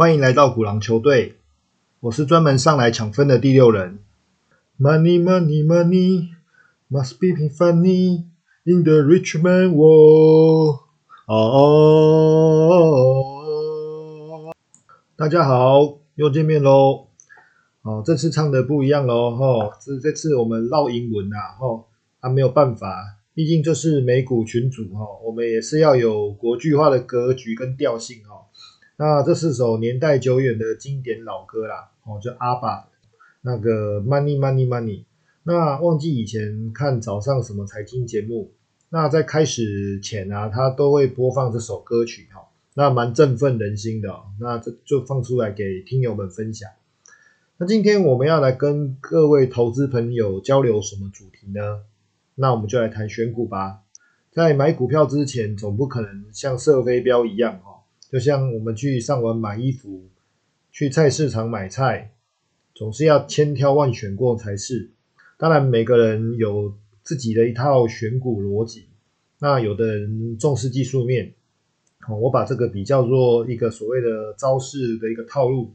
欢迎来到古狼球队，我是专门上来抢分的第六人。Money, money, money must be funny in the rich man world. 哦，大家好，又见面喽。哦，这次唱的不一样喽，哈，这这次我们绕英文呐，哈，啊没有办法，毕竟这是美股群组哈，我们也是要有国际化的格局跟调性哈。那这是首年代久远的经典老歌啦，哦，就阿爸那个 Money Money Money。那忘记以前看早上什么财经节目，那在开始前啊，他都会播放这首歌曲哈，那蛮振奋人心的。那这就放出来给听友们分享。那今天我们要来跟各位投资朋友交流什么主题呢？那我们就来谈选股吧。在买股票之前，总不可能像射飞镖一样哈。就像我们去上网买衣服，去菜市场买菜，总是要千挑万选过才是。当然，每个人有自己的一套选股逻辑。那有的人重视技术面，好，我把这个比较做一个所谓的招式的一个套路。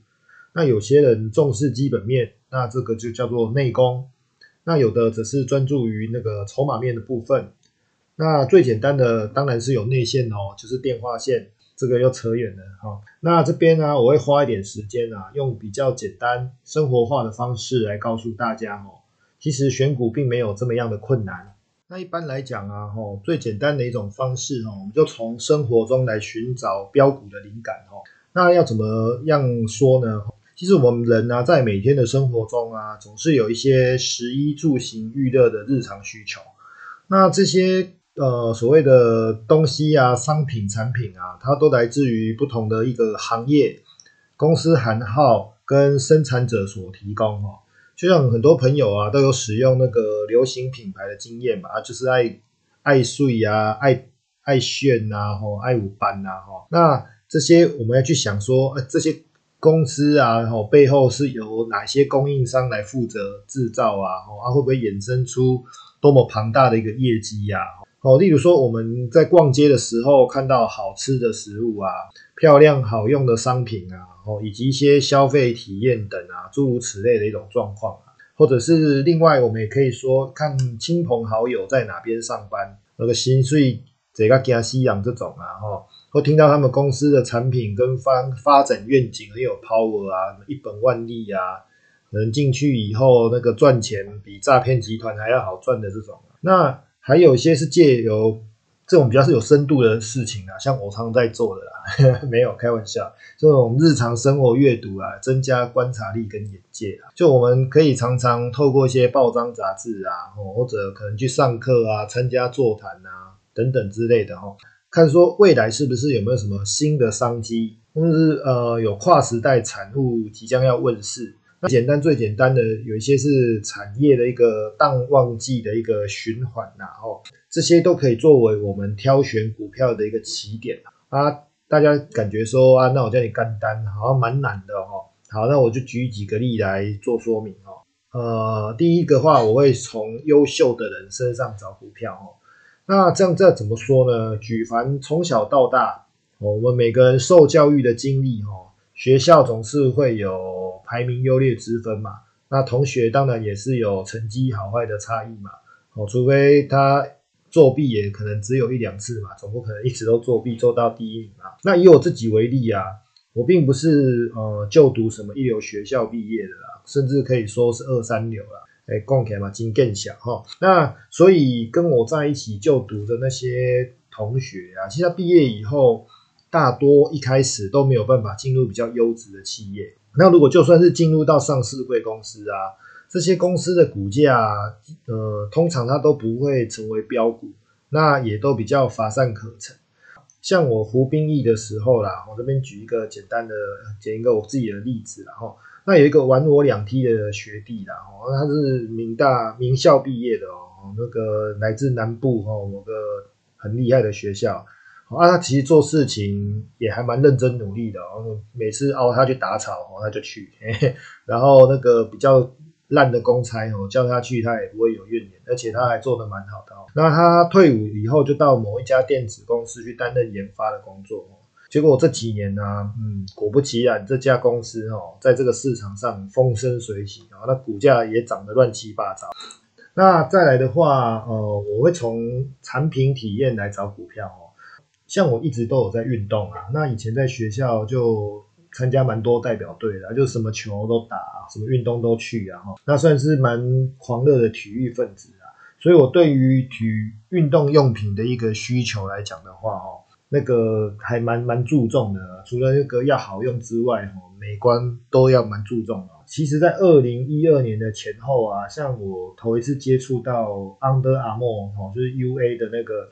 那有些人重视基本面，那这个就叫做内功。那有的则是专注于那个筹码面的部分。那最简单的当然是有内线哦，就是电话线。这个又扯远了哈，那这边呢，我会花一点时间啊，用比较简单、生活化的方式来告诉大家哦，其实选股并没有这么样的困难。那一般来讲啊，吼，最简单的一种方式哦，我们就从生活中来寻找标股的灵感哦。那要怎么样说呢？其实我们人呢，在每天的生活中啊，总是有一些食衣住行娱乐的日常需求，那这些。呃，所谓的东西啊、商品、产品啊，它都来自于不同的一个行业、公司行号跟生产者所提供哦。就像很多朋友啊，都有使用那个流行品牌的经验嘛，啊，就是爱爱睡啊、爱爱炫呐、吼爱五班呐、吼。那这些我们要去想说，呃，这些公司啊，吼背后是由哪些供应商来负责制造啊？吼它，会不会衍生出多么庞大的一个业绩呀？哦，例如说我们在逛街的时候看到好吃的食物啊、漂亮好用的商品啊，哦，以及一些消费体验等啊，诸如此类的一种状况啊，或者是另外我们也可以说看亲朋好友在哪边上班，那个薪水这个加西洋这种啊，哈，或听到他们公司的产品跟发发展愿景很有 power 啊，一本万利啊，可能进去以后那个赚钱比诈骗集团还要好赚的这种，那。还有一些是借由这种比较是有深度的事情啊，像我常在做的啦，没有开玩笑，这种日常生活阅读啊，增加观察力跟眼界啊。就我们可以常常透过一些报章杂志啊，或者可能去上课啊，参加座谈啊等等之类的哈，看说未来是不是有没有什么新的商机，或者是呃有跨时代产物即将要问世。简单最简单的有一些是产业的一个淡旺季的一个循环呐，哦，这些都可以作为我们挑选股票的一个起点啊。大家感觉说啊，那我叫你干单，好像蛮难的哈。好，那我就举几个例来做说明哦。呃，第一个话，我会从优秀的人身上找股票哦。那这样这怎么说呢？举凡从小到大，我们每个人受教育的经历哦，学校总是会有。排名优劣之分嘛，那同学当然也是有成绩好坏的差异嘛。哦，除非他作弊，也可能只有一两次嘛，总不可能一直都作弊做到第一名嘛。那以我自己为例啊，我并不是呃就读什么一流学校毕业的啦，甚至可以说是二三流啦。哎，共起来嘛，金更小哈。那所以跟我在一起就读的那些同学啊，其实毕业以后大多一开始都没有办法进入比较优质的企业。那如果就算是进入到上市贵公司啊，这些公司的股价，呃，通常它都不会成为标股，那也都比较乏善可陈。像我服兵役的时候啦，我这边举一个简单的，举一个我自己的例子啦哈。那有一个玩我两梯的学弟啦，哦，他是名大名校毕业的哦，那个来自南部哈某个很厉害的学校。啊，他其实做事情也还蛮认真努力的哦。每次哦，他去打草哦，他就去嘿嘿。然后那个比较烂的公差哦，叫他去，他也不会有怨言，而且他还做得蛮好的哦。那他退伍以后，就到某一家电子公司去担任研发的工作哦。结果这几年呢，嗯，果不其然，这家公司哦，在这个市场上风生水起啊，那股价也涨得乱七八糟。那再来的话，呃，我会从产品体验来找股票哦。像我一直都有在运动啊，那以前在学校就参加蛮多代表队的，就什么球都打，什么运动都去啊，哈，那算是蛮狂热的体育分子啊。所以我对于体运动用品的一个需求来讲的话，哦。那个还蛮蛮注重的，除了那个要好用之外，哈，美观都要蛮注重的。其实，在二零一二年的前后啊，像我头一次接触到 Under Armour 哦，就是 UA 的那个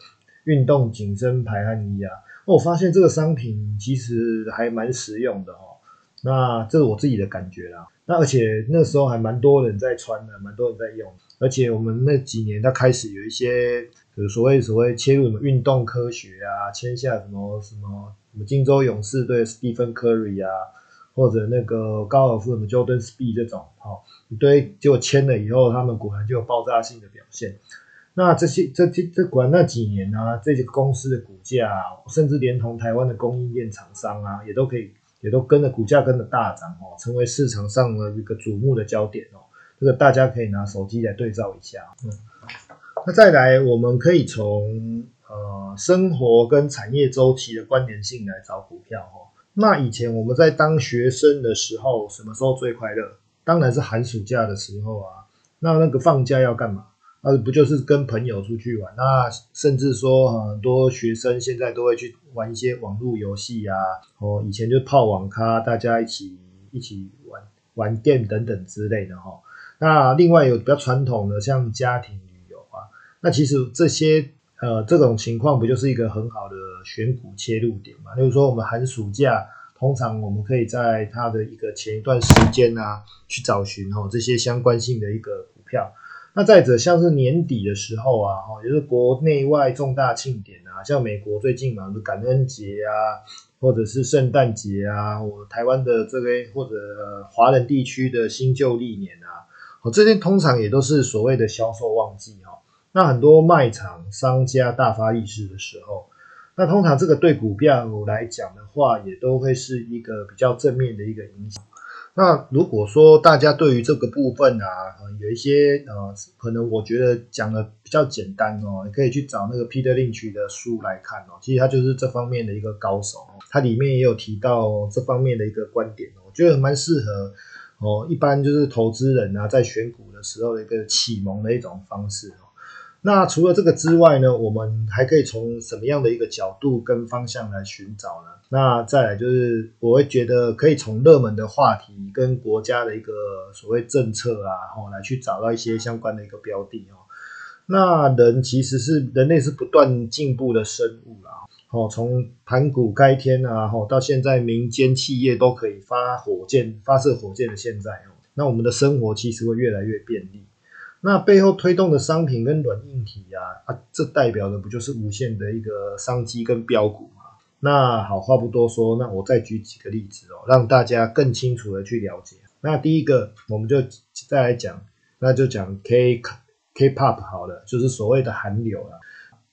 运动紧身排汗衣啊，我发现这个商品其实还蛮实用的哦。那这是我自己的感觉啦。那而且那时候还蛮多人在穿的，蛮多人在用。而且我们那几年，它开始有一些。有所谓所谓切入什么运动科学啊，签下什么什么什么金州勇士队 Stephen Curry 啊，或者那个高尔夫什么 Jordan Speed 这种，好一堆，结果签了以后，他们果然就有爆炸性的表现。那这些这这这管那几年呢，这些公司的股价，甚至连同台湾的供应链厂商啊，也都可以也都跟着股价跟着大涨哦，成为市场上的一个瞩目的焦点哦。这个大家可以拿手机来对照一下，嗯。那再来，我们可以从呃生活跟产业周期的关联性来找股票哈。那以前我们在当学生的时候，什么时候最快乐？当然是寒暑假的时候啊。那那个放假要干嘛？那不就是跟朋友出去玩？那甚至说很多学生现在都会去玩一些网络游戏啊。哦，以前就泡网咖，大家一起一起玩玩电等等之类的哈。那另外有比较传统的，像家庭旅游啊。那其实这些呃这种情况不就是一个很好的选股切入点嘛？例如说我们寒暑假，通常我们可以在它的一个前一段时间啊，去找寻哦这些相关性的一个股票。那再者像是年底的时候啊，哈，也是国内外重大庆典啊，像美国最近嘛，感恩节啊，或者是圣诞节啊，我台湾的这边或者华人地区的新旧历年啊，哦，这些通常也都是所谓的销售旺季哈。那很多卖场商家大发利市的时候，那通常这个对股票来讲的话，也都会是一个比较正面的一个影响。那如果说大家对于这个部分啊，有一些呃，可能我觉得讲的比较简单哦，你可以去找那个 Peter Lynch 的书来看哦。其实他就是这方面的一个高手，他里面也有提到这方面的一个观点哦，我觉得蛮适合哦，一般就是投资人啊，在选股的时候的一个启蒙的一种方式。那除了这个之外呢，我们还可以从什么样的一个角度跟方向来寻找呢？那再来就是，我会觉得可以从热门的话题跟国家的一个所谓政策啊，哦，来去找到一些相关的一个标的哦。那人其实是人类是不断进步的生物啦，哦，从盘古开天啊，哦，到现在民间企业都可以发火箭发射火箭的现在哦，那我们的生活其实会越来越便利。那背后推动的商品跟软硬体啊，啊，这代表的不就是无限的一个商机跟标股吗？那好话不多说，那我再举几个例子哦，让大家更清楚的去了解。那第一个，我们就再来讲，那就讲 K K-pop 好了，就是所谓的韩流了。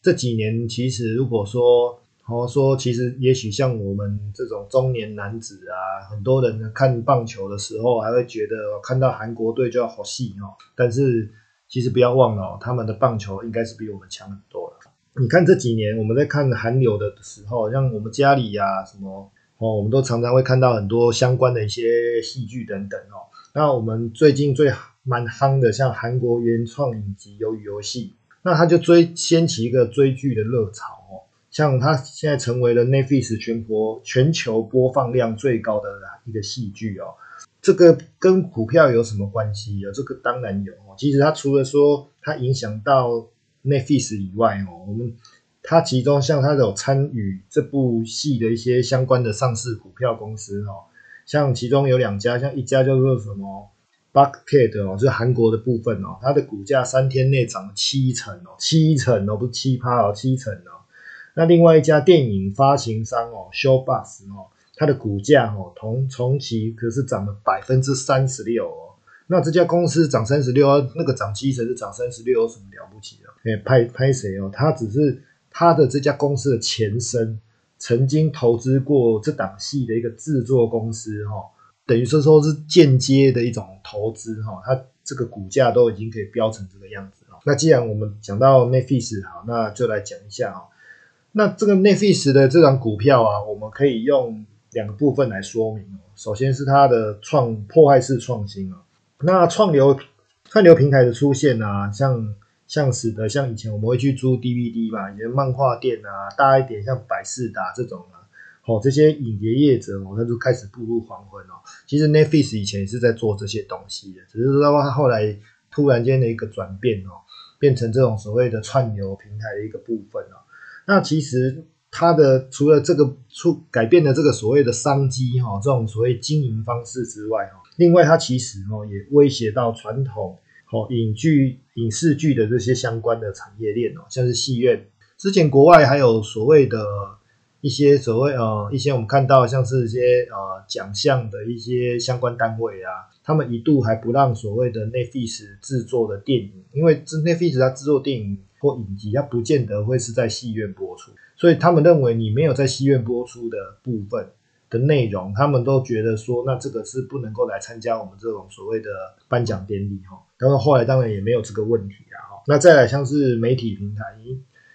这几年其实如果说，哦说，其实也许像我们这种中年男子啊，很多人看棒球的时候，还会觉得看到韩国队就要好戏哦，但是。其实不要忘了，他们的棒球应该是比我们强很多了。你看这几年我们在看韩流的时候，像我们家里呀什么哦，我们都常常会看到很多相关的一些戏剧等等哦。那我们最近最蛮夯的，像韩国原创影集《鱿鱼游戏》，那它就追掀起一个追剧的热潮哦。像它现在成为了 Netflix 全国全球播放量最高的一个戏剧哦。这个跟股票有什么关系啊？这个当然有。其实它除了说它影响到 Netflix 以外哦，我们它其中像它有参与这部戏的一些相关的上市股票公司哦，像其中有两家，像一家叫做什么 Bucket 哦，就是韩国的部分哦，它的股价三天内涨了七成哦，七成哦，不是七趴哦，七成哦。那另外一家电影发行商哦，Showbus 哦。它的股价哦，同重期可是涨了百分之三十六哦。那这家公司涨三十六，那个涨七成是涨三十六，有什么了不起的？哎，拍拍谁哦？它只是它的这家公司的前身，曾经投资过这档戏的一个制作公司哈，等于说说是间接的一种投资哈，它这个股价都已经可以飙成这个样子了。那既然我们讲到 n e f i s 好，那就来讲一下哈。那这个 n e f i s 的这张股票啊，我们可以用两个部分来说明哦。首先是它的创破坏式创新啊，那创流串流平台的出现啊，像。像使得像以前我们会去租 DVD 嘛，以前漫画店啊，大一点像百事达这种啊，哦，这些影碟业者哦，他就开始步入黄昏哦。其实 Netflix 以前也是在做这些东西的，只是说他后来突然间的一个转变哦，变成这种所谓的串流平台的一个部分哦。那其实它的除了这个出改变了这个所谓的商机哈，这种所谓经营方式之外哈，另外它其实哦也威胁到传统。哦，影剧、影视剧的这些相关的产业链哦，像是戏院，之前国外还有所谓的一些所谓呃一些我们看到像是一些呃奖项的一些相关单位啊，他们一度还不让所谓的 Netflix 制作的电影，因为 Netflix 它制作电影或影集，它不见得会是在戏院播出，所以他们认为你没有在戏院播出的部分。的内容，他们都觉得说，那这个是不能够来参加我们这种所谓的颁奖典礼哈。然后后来当然也没有这个问题啊哈。那再来像是媒体平台，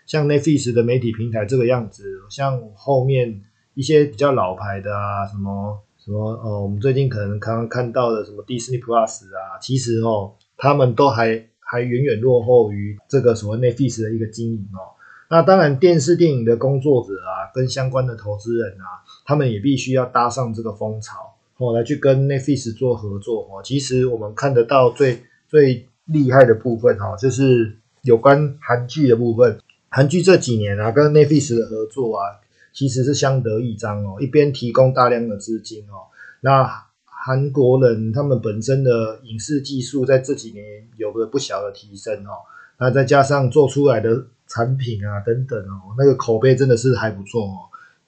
像 Netflix 的媒体平台这个样子，像后面一些比较老牌的啊，什么什么呃，我们最近可能刚刚看到的什么 Disney Plus 啊，其实哦，他们都还还远远落后于这个所谓 Netflix 的一个经营哦。那当然，电视电影的工作者啊，跟相关的投资人啊，他们也必须要搭上这个风潮，哦，来去跟 Netflix 做合作哦。其实我们看得到最最厉害的部分哈，就是有关韩剧的部分。韩剧这几年啊，跟 Netflix 的合作啊，其实是相得益彰哦。一边提供大量的资金哦，那韩国人他们本身的影视技术在这几年有个不小的提升哦。那再加上做出来的。产品啊，等等哦，那个口碑真的是还不错哦，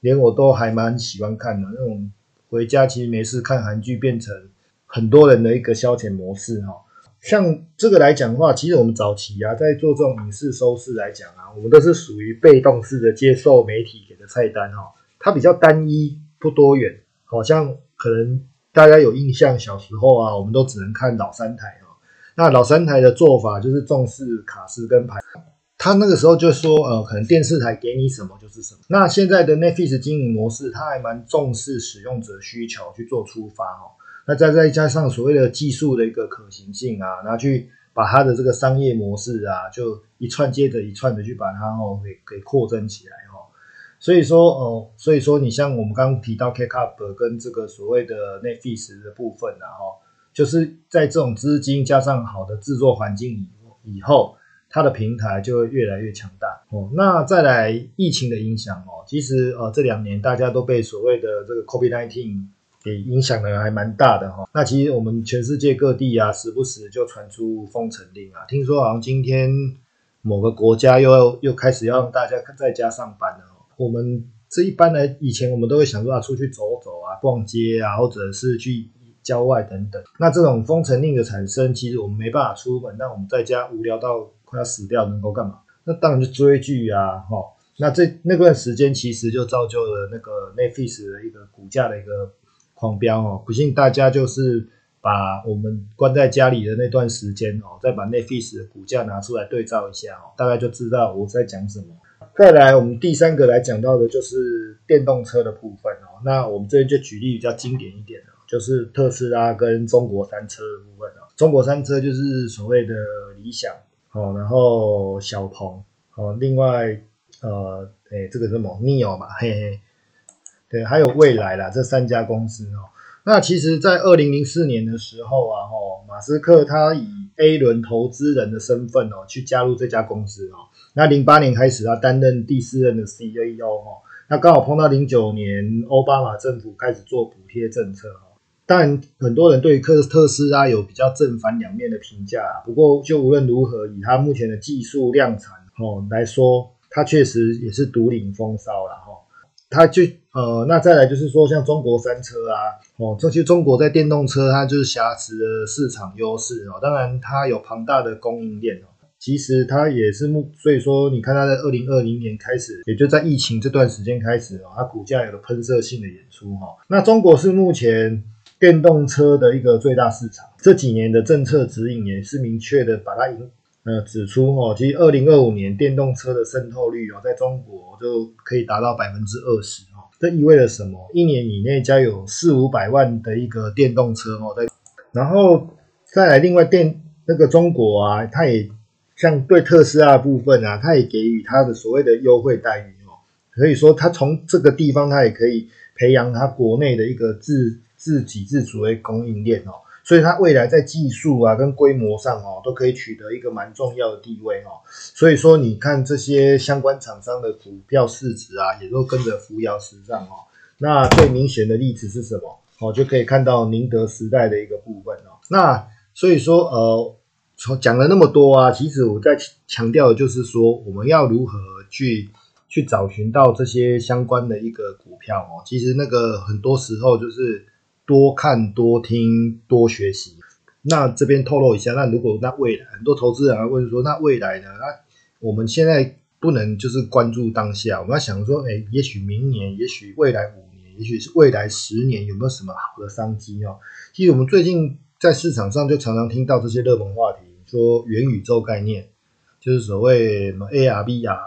连我都还蛮喜欢看的。那种回家其实没事看韩剧，变成很多人的一个消遣模式哈。像这个来讲的话，其实我们早期啊，在做这种影视收视来讲啊，我们都是属于被动式的接受媒体给的菜单哈，它比较单一不多元。好像可能大家有印象，小时候啊，我们都只能看老三台哦。那老三台的做法就是重视卡司跟排。他那个时候就说，呃，可能电视台给你什么就是什么。那现在的 Netflix 经营模式，它还蛮重视使用者需求去做出发哦。那再再加上所谓的技术的一个可行性啊，然后去把它的这个商业模式啊，就一串接着一串的去把它哦给给扩增起来。所以说，哦，所以说你像我们刚刚提到 K Cup 跟这个所谓的 Netflix 的部分啊，哈，就是在这种资金加上好的制作环境以以后。它的平台就会越来越强大哦。那再来疫情的影响哦，其实呃这两年大家都被所谓的这个 COVID-19 给影响的还蛮大的哈。那其实我们全世界各地啊，时不时就传出封城令啊。听说好像今天某个国家又要又开始要让大家在家上班了。我们这一般来以前我们都会想说啊，出去走走啊，逛街啊，或者是去。郊外等等，那这种封城令的产生，其实我们没办法出门，那我们在家无聊到快要死掉，能够干嘛？那当然就追剧啊，哈。那这那段时间其实就造就了那个 Netflix 的一个股价的一个狂飙哦。不信大家就是把我们关在家里的那段时间哦，再把 Netflix 的股价拿出来对照一下哦，大概就知道我在讲什么。再来，我们第三个来讲到的就是电动车的部分哦。那我们这边就举例比较经典一点的。就是特斯拉跟中国三车的部分哦，中国三车就是所谓的理想哦，然后小鹏哦，另外呃，哎，这个什么 Neo 嘛，嘿嘿，对，还有蔚来啦，这三家公司哦。那其实，在二零零四年的时候啊，哦，马斯克他以 A 轮投资人的身份哦，去加入这家公司哦。那零八年开始，他担任第四任的 CEO 哦。那刚好碰到零九年奥巴马政府开始做补贴政策哦。当然，很多人对特特斯拉有比较正反两面的评价。不过，就无论如何，以他目前的技术量产哦来说，他确实也是独领风骚了哈。它就呃，那再来就是说，像中国三车啊，哦，这些中国在电动车它就是挟持的市场优势哦。当然，它有庞大的供应链哦。其实它也是目，所以说你看它在二零二零年开始，也就在疫情这段时间开始哦，它股价有了喷射性的演出哈。那中国是目前电动车的一个最大市场，这几年的政策指引也是明确的把它引呃指出哦，其实二零二五年电动车的渗透率哦，在中国就可以达到百分之二十哦。这意味着什么？一年以内将有四五百万的一个电动车哦，在然后再来另外电。那个中国啊，它也像对特斯拉部分啊，它也给予它的所谓的优惠待遇哦。可以说，它从这个地方，它也可以培养它国内的一个自自给自足的供应链哦。所以它未来在技术啊跟规模上哦，都可以取得一个蛮重要的地位哦。所以说，你看这些相关厂商的股票市值啊，也都跟着扶摇直上哦。那最明显的例子是什么？哦，就可以看到宁德时代的一个部分哦。那所以说，呃。从讲了那么多啊，其实我在强调的就是说，我们要如何去去找寻到这些相关的一个股票哦。其实那个很多时候就是多看、多听、多学习。那这边透露一下，那如果那未来很多投资人问说，那未来呢？那我们现在不能就是关注当下，我们要想说，哎，也许明年，也许未来五年，也许是未来十年，有没有什么好的商机哦？其实我们最近在市场上就常常听到这些热门话题。说元宇宙概念，就是所谓什么 AR、VR、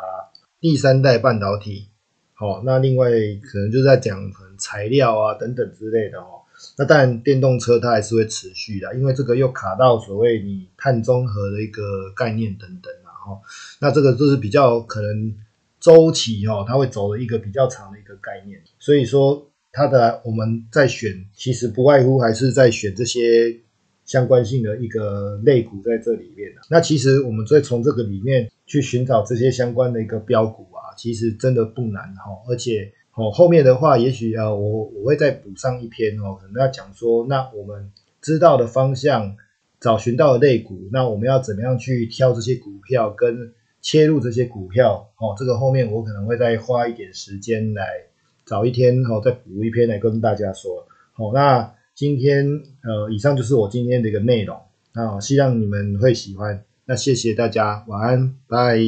第三代半导体，好，那另外可能就在讲可能材料啊等等之类的哦。那当然电动车它还是会持续的，因为这个又卡到所谓你碳中和的一个概念等等啊哈。那这个就是比较可能周期哦，它会走的一个比较长的一个概念。所以说它的我们在选，其实不外乎还是在选这些。相关性的一个类股在这里面那其实我们再从这个里面去寻找这些相关的一个标股啊，其实真的不难哈。而且哦，后面的话也许啊，我我会再补上一篇哦，可能要讲说，那我们知道的方向，找寻到的类股，那我们要怎么样去挑这些股票跟切入这些股票哦？这个后面我可能会再花一点时间来找一天哦，再补一篇来跟大家说。好，那。今天呃，以上就是我今天的一个内容啊，希望你们会喜欢。那谢谢大家，晚安，拜。